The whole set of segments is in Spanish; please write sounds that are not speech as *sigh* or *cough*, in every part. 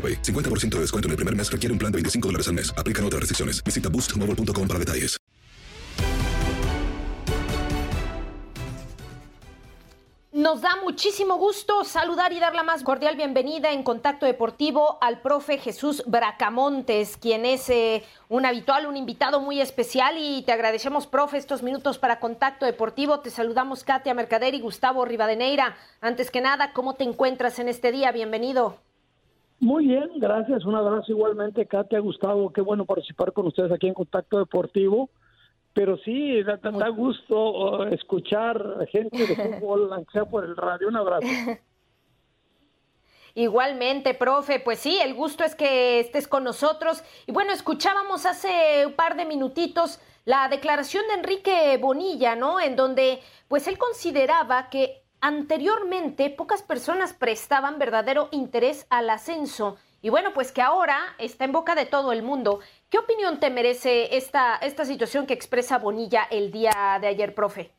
AroPay. 50% de descuento en el primer mes requiere un plan de 25 dólares al mes. Aplican otras restricciones. Visita boostmobile.com para detalles. Nos da muchísimo gusto saludar y dar la más cordial bienvenida en Contacto Deportivo al profe Jesús Bracamontes, quien es eh, un habitual, un invitado muy especial y te agradecemos, profe, estos minutos para Contacto Deportivo. Te saludamos Katia Mercader y Gustavo Rivadeneira. Antes que nada, ¿cómo te encuentras en este día? Bienvenido. Muy bien, gracias. Un abrazo igualmente, Katia, Gustavo. Qué bueno participar con ustedes aquí en Contacto Deportivo. Pero sí, da, da gusto uh, escuchar gente de *laughs* fútbol, aunque sea por el radio. Un abrazo. *laughs* Igualmente, profe, pues sí, el gusto es que estés con nosotros. Y bueno, escuchábamos hace un par de minutitos la declaración de Enrique Bonilla, ¿no? En donde, pues él consideraba que anteriormente pocas personas prestaban verdadero interés al ascenso y bueno, pues que ahora está en boca de todo el mundo. ¿Qué opinión te merece esta, esta situación que expresa Bonilla el día de ayer, profe?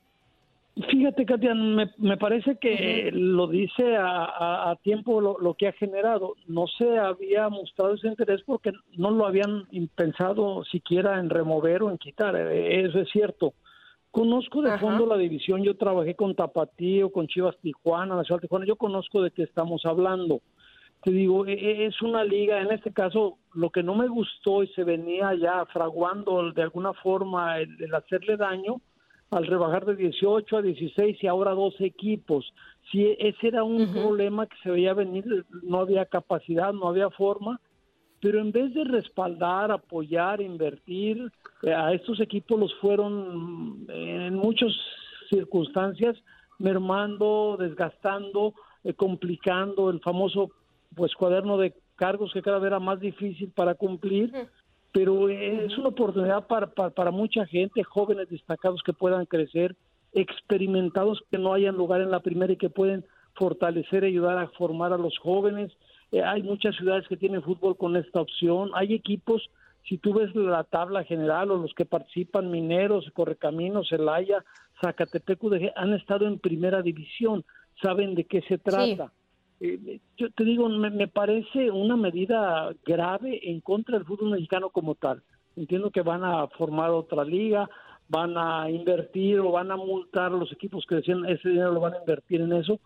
Fíjate, Katia, me, me parece que lo dice a, a, tiempo lo, lo, que ha generado. No se había mostrado ese interés porque no lo habían pensado siquiera en remover o en quitar. Eso es cierto. Conozco de fondo la división, yo trabajé con Tapatío, con Chivas Tijuana, Nacional Tijuana, yo conozco de qué estamos hablando. Te digo, e, e, es una liga, en este caso, lo que no me gustó y se venía ya fraguando de alguna forma el, el hacerle daño al rebajar de 18 a 16 y ahora 12 equipos. Si ese era un uh -huh. problema que se veía venir, no había capacidad, no había forma, pero en vez de respaldar, apoyar, invertir, eh, a estos equipos los fueron en muchas circunstancias mermando, desgastando, eh, complicando el famoso pues cuaderno de cargos que cada vez era más difícil para cumplir, pero es una oportunidad para, para, para mucha gente, jóvenes destacados que puedan crecer, experimentados que no hayan lugar en la primera y que pueden fortalecer, ayudar a formar a los jóvenes. Eh, hay muchas ciudades que tienen fútbol con esta opción, hay equipos si tú ves la tabla general o los que participan, Mineros, Correcaminos, Celaya, Zacatepec, UDG, han estado en primera división, saben de qué se trata. Sí. Eh, yo te digo, me, me, parece una medida grave en contra del fútbol mexicano como tal. Entiendo que van a formar otra liga, van a invertir o van a multar a los equipos que decían ese dinero lo van a invertir en eso,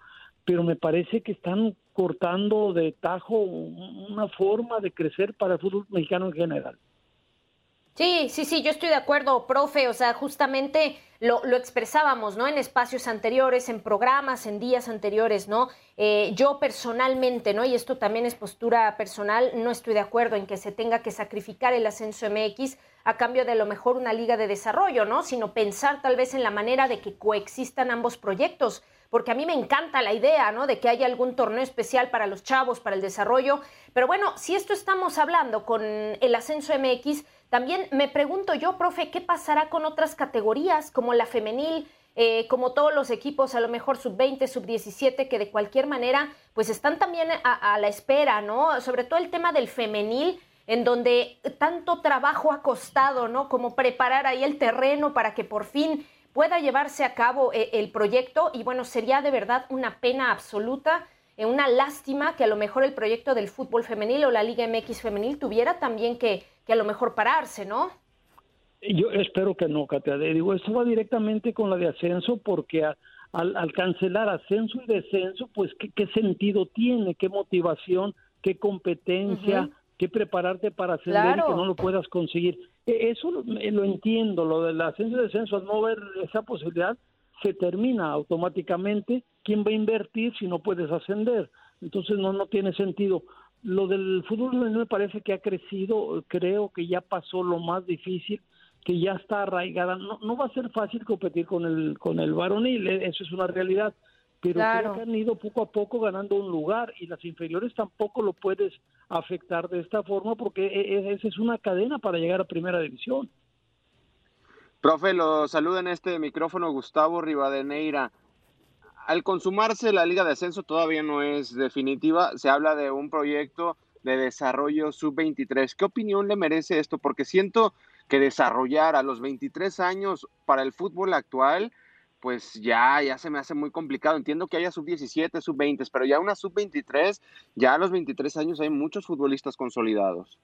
pero me parece que están cortando de tajo una forma de crecer para el fútbol mexicano en general. Sí, sí, sí, yo estoy de acuerdo, profe. O sea, justamente lo, expresábamos, ¿no? En espacios anteriores, en programas, en días anteriores, ¿no? Eh, yo personalmente, ¿no? Y esto también es postura personal, no estoy de acuerdo en que se tenga que sacrificar el ascenso MX a cambio de lo mejor una liga de desarrollo, ¿no? Sino pensar tal vez en la manera de que coexistan ambos proyectos porque a mí me encanta la idea, ¿no? De que haya algún torneo especial para los chavos, para el desarrollo. Pero bueno, si esto estamos hablando con el ascenso MX, también me pregunto yo, profe, ¿qué pasará con otras categorías como la femenil? Eh, como todos los equipos, a lo mejor sub-20, sub-17, que de cualquier manera, pues están también a, la espera, ¿no? Sobre todo el tema del femenil, en donde tanto trabajo ha costado, ¿no? Como preparar ahí el terreno para que por fin pueda llevarse a cabo eh, el proyecto. Y bueno, sería de verdad una pena absoluta eh, una lástima que a lo mejor el proyecto del fútbol femenil o la Liga MX femenil tuviera también que, que a lo mejor pararse, ¿no? Yo espero que no, Katia. Digo, esto va directamente con la de ascenso porque al, cancelar ascenso y descenso, pues ¿qué, sentido tiene, qué motivación, qué competencia, qué prepararte para ascender y que no lo puedas conseguir. E, eso lo, lo, entiendo, lo del ascenso y descenso, al no ver esa posibilidad, se termina automáticamente. ¿Quién va a invertir si no puedes ascender? Entonces no, no tiene sentido. Lo del fútbol me parece que ha crecido, creo que ya pasó lo más difícil, que ya está arraigada. No, no va a ser fácil competir con el, con el varonil, eh, eso es una realidad, pero creo que han ido poco a poco ganando un lugar y las inferiores tampoco lo puedes afectar de esta forma porque e, e, esa es una cadena para llegar a primera división. Profe, lo saluda en este micrófono Gustavo Rivadeneira. Al consumarse la Liga de Ascenso todavía no es definitiva, se habla de un proyecto de desarrollo sub-23. ¿Qué opinión le merece esto? Porque siento que desarrollar a los 23 años para el fútbol actual, pues ya, ya se me hace muy complicado. Entiendo que haya sub-17, sub-20, pero ya una sub-23, ya a los 23 años hay muchos futbolistas consolidados.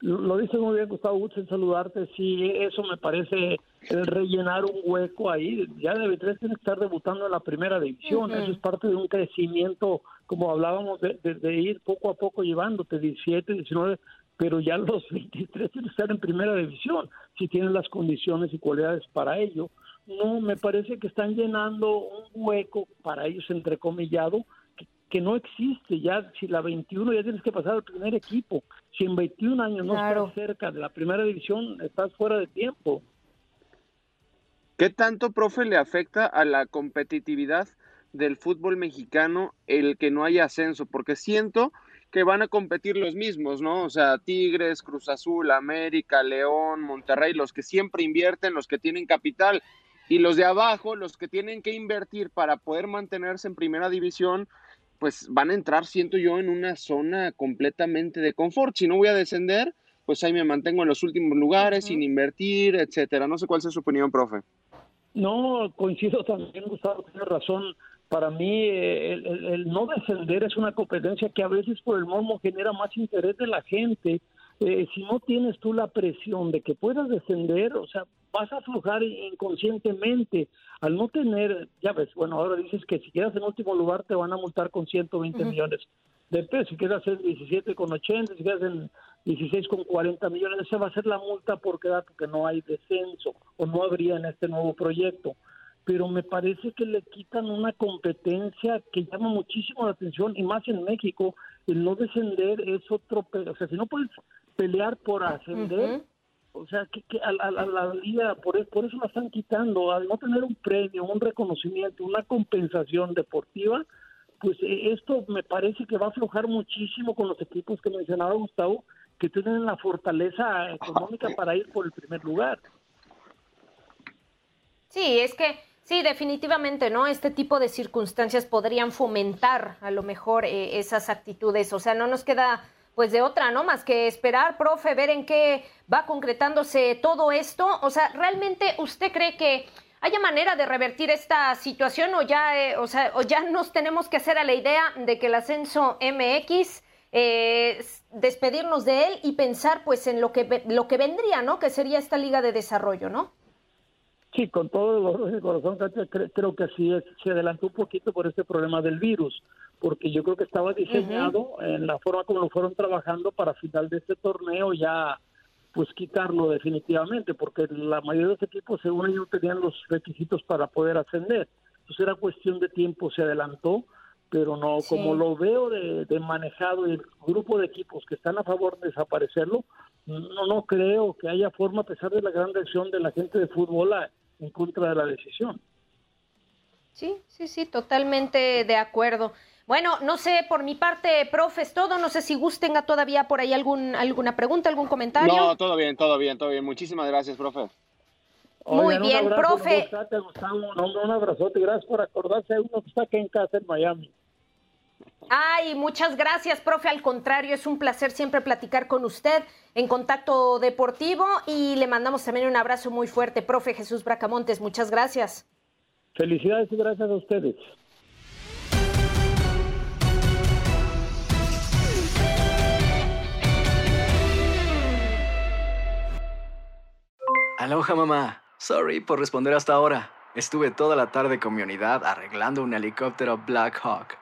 Lo dice muy bien, Gustavo en saludarte. Sí, eso me parece rellenar un hueco ahí. Ya de 23 tiene que estar debutando en la primera división. Eso es parte de un crecimiento, como hablábamos, de, ir poco a poco llevándote 17, 19, pero ya los 23 tienen que estar en primera división, si tienen las condiciones y cualidades para ello. No, me parece que están llenando un hueco para ellos, entrecomillado, que no existe ya, si la 21 ya tienes que pasar al primer equipo, si en 21 años no estás cerca de la primera división, estás fuera de tiempo. ¿Qué tanto, profe, le afecta a la competitividad del fútbol mexicano el que no haya ascenso? Porque siento que van a competir los mismos, ¿no? O sea, Tigres, Cruz Azul, América, León, Monterrey, los que siempre invierten, los que tienen capital, y los de abajo, los que tienen que invertir para poder mantenerse en primera división, pues van a entrar, siento yo, en una zona completamente de confort. Si no voy a descender, pues ahí me mantengo en los últimos lugares, sin invertir, etcétera. No sé cuál es su opinión, profe. No, coincido también, Gustavo, tiene razón. Para mí, el, no descender es una competencia que a veces por el modo genera más interés de la gente. Eh, si no tienes tú la presión de que puedas descender, o sea, vas a aflojar inconscientemente. Al no tener, ya ves, bueno, ahora dices que si quedas en último lugar te van a multar con 120 millones de pesos, si quedas en 17 con 80, si quedas en 16 con 40 millones, esa va a ser la multa por quedar porque no hay descenso o no habría en este nuevo proyecto. Pero me parece que le quitan una competencia que llama muchísimo la atención y más en México, el no descender es otro, o sea, si no puedes pelear por ascender, o sea, que, a, la liga, por, por eso la están quitando, al no tener un premio, un reconocimiento, una compensación deportiva, pues eh, esto me parece que va a aflojar muchísimo con los equipos que mencionaba Gustavo, que tienen la fortaleza económica para ir por el primer lugar. Sí, es que sí, definitivamente, ¿no? Este tipo de circunstancias podrían fomentar a lo mejor eh, esas actitudes. O sea, no nos queda pues de otra, ¿no? Más que esperar, profe, ver en qué va concretándose todo esto. O sea, ¿realmente usted cree que haya manera de revertir esta situación o ya, eh, o sea, o ya nos tenemos que hacer a la idea de que el ascenso MX, eh, despedirnos de él y pensar pues en lo que, lo que vendría, ¿no? Que sería esta liga de desarrollo, ¿no? Sí, con todo el corazón, creo que así es. Se adelantó un poquito por este problema del virus porque yo creo que estaba diseñado en la forma como lo fueron trabajando para final de este torneo ya pues quitarlo definitivamente, porque la mayoría de los equipos, según ellos, tenían los requisitos para poder ascender. Entonces era cuestión de tiempo, se adelantó, pero no, como lo veo de, de, manejado el grupo de equipos que están a favor de desaparecerlo, no, no creo que haya forma, a pesar de la gran reacción de la gente de fútbol en contra de la decisión. Sí, sí, sí, totalmente de acuerdo. Bueno, no sé, por mi parte, profe, es todo. No sé si gusten todavía por ahí algún, alguna pregunta, algún comentario. No, todo bien, todo bien, todo bien. Muchísimas gracias, profe. Muy bien, profe. Un abrazote, gracias por acordarse de uno que está aquí en casa en Miami. Ay, muchas gracias, profe. Al contrario, es un placer siempre platicar con usted en Contacto Deportivo y le mandamos también un abrazo muy fuerte, profe Jesús Bracamontes. Muchas gracias. Felicidades y gracias a ustedes. Aloha mamá. Sorry por responder hasta ahora. Estuve toda la tarde con mi unidad arreglando un helicóptero Black Hawk.